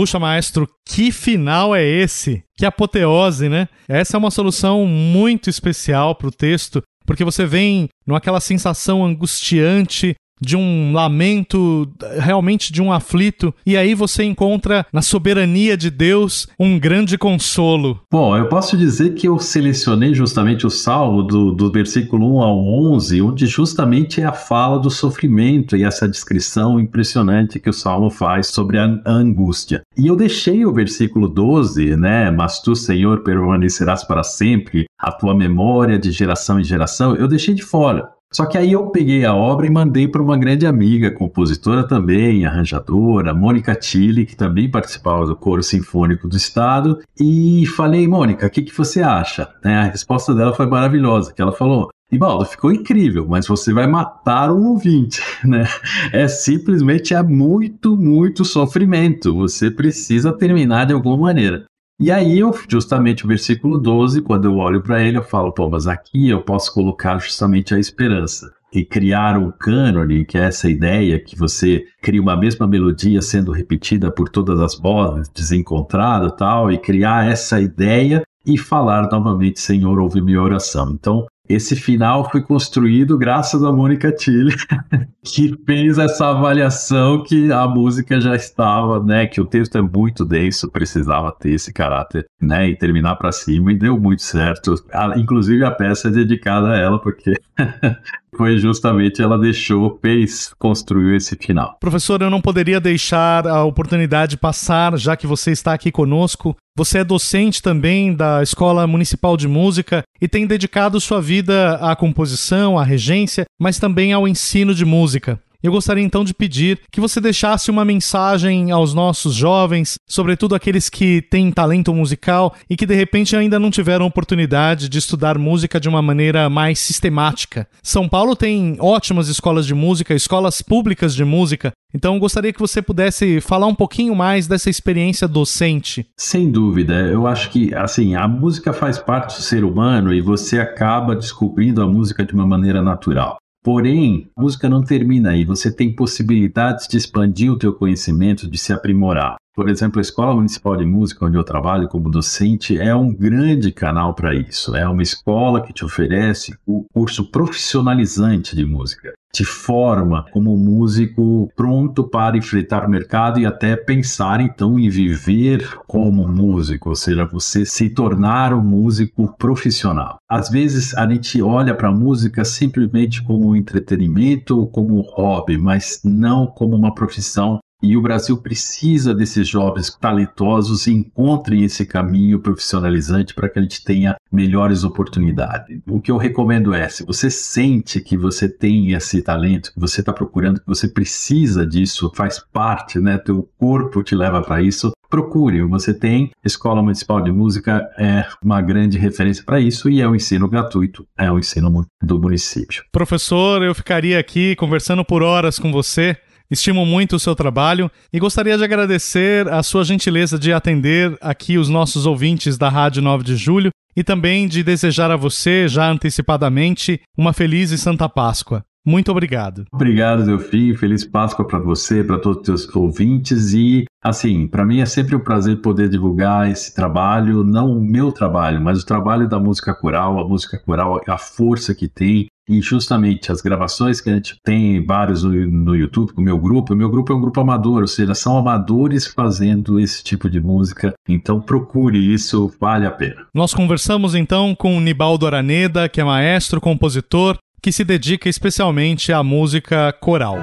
Puxa, maestro, que final é esse? Que apoteose, né? Essa é uma solução muito especial para o texto, porque você vem naquela sensação angustiante de um lamento, realmente de um aflito, e aí você encontra na soberania de Deus um grande consolo. Bom, eu posso dizer que eu selecionei justamente o salmo do, do versículo 1 ao 11, onde justamente é a fala do sofrimento e essa descrição impressionante que o salmo faz sobre a angústia. E eu deixei o versículo 12, né? Mas tu, Senhor, permanecerás para sempre, a tua memória de geração em geração, eu deixei de fora. Só que aí eu peguei a obra e mandei para uma grande amiga, compositora também, arranjadora, Mônica Tilly, que também participava do Coro Sinfônico do Estado, e falei, Mônica, o que, que você acha? Né, a resposta dela foi maravilhosa, que ela falou, Ibaldo, ficou incrível, mas você vai matar um ouvinte, né? É simplesmente é muito, muito sofrimento. Você precisa terminar de alguma maneira. E aí, eu, justamente o versículo 12, quando eu olho para ele, eu falo, pô, mas aqui eu posso colocar justamente a esperança. E criar um cânone, que é essa ideia que você cria uma mesma melodia sendo repetida por todas as vozes, desencontrada tal, e criar essa ideia e falar novamente, Senhor, ouve minha oração. Então, esse final foi construído graças a Mônica Tilly, que fez essa avaliação que a música já estava, né? Que o texto é muito denso, precisava ter esse caráter, né? E terminar para cima, e deu muito certo. Inclusive a peça é dedicada a ela, porque foi justamente ela deixou, fez, construiu esse final. Professor, eu não poderia deixar a oportunidade passar, já que você está aqui conosco. Você é docente também da Escola Municipal de Música e tem dedicado sua vida à composição, à regência, mas também ao ensino de música. Eu gostaria então de pedir que você deixasse uma mensagem aos nossos jovens, sobretudo aqueles que têm talento musical e que de repente ainda não tiveram oportunidade de estudar música de uma maneira mais sistemática. São Paulo tem ótimas escolas de música, escolas públicas de música, então gostaria que você pudesse falar um pouquinho mais dessa experiência docente. Sem dúvida, eu acho que assim, a música faz parte do ser humano e você acaba descobrindo a música de uma maneira natural. Porém, a música não termina aí, você tem possibilidades de expandir o teu conhecimento, de se aprimorar. Por exemplo, a Escola Municipal de Música, onde eu trabalho como docente, é um grande canal para isso. É uma escola que te oferece o curso profissionalizante de música. Te forma como músico pronto para enfrentar o mercado e até pensar então em viver como músico, ou seja, você se tornar um músico profissional. Às vezes a gente olha para a música simplesmente como entretenimento ou como hobby, mas não como uma profissão e o Brasil precisa desses jovens talentosos e encontrem esse caminho profissionalizante para que a gente tenha melhores oportunidades. O que eu recomendo é, se você sente que você tem esse talento, que você está procurando, que você precisa disso, faz parte, né? Teu corpo te leva para isso, procure. Você tem Escola Municipal de Música é uma grande referência para isso e é um ensino gratuito, é o um ensino do município. Professor, eu ficaria aqui conversando por horas com você. Estimo muito o seu trabalho e gostaria de agradecer a sua gentileza de atender aqui os nossos ouvintes da Rádio 9 de Julho e também de desejar a você, já antecipadamente, uma feliz e santa Páscoa. Muito obrigado. Obrigado, Delfim. Feliz Páscoa para você, para todos os teus ouvintes. E, assim, para mim é sempre um prazer poder divulgar esse trabalho, não o meu trabalho, mas o trabalho da música coral, a música coral, a força que tem, e justamente as gravações que a gente tem vários no, no YouTube com o meu grupo, o meu grupo é um grupo amador, ou seja, são amadores fazendo esse tipo de música. Então procure isso, vale a pena. Nós conversamos então com o Nibaldo Araneda, que é maestro, compositor, que se dedica especialmente à música coral.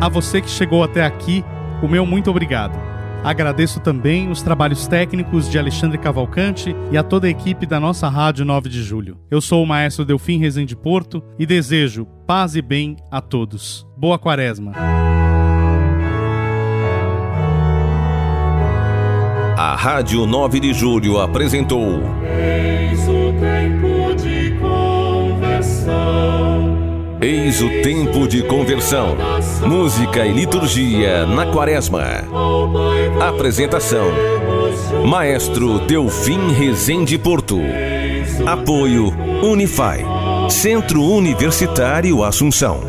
A você que chegou até aqui, o meu muito obrigado. Agradeço também os trabalhos técnicos de Alexandre Cavalcante e a toda a equipe da nossa Rádio 9 de Julho. Eu sou o maestro Delfim Rezende Porto e desejo paz e bem a todos. Boa Quaresma. A Rádio 9 de Julho apresentou. Eis o tempo Eis o tempo de conversão. Música e liturgia na Quaresma. Apresentação: Maestro Delfim Rezende Porto. Apoio Unify. Centro Universitário Assunção.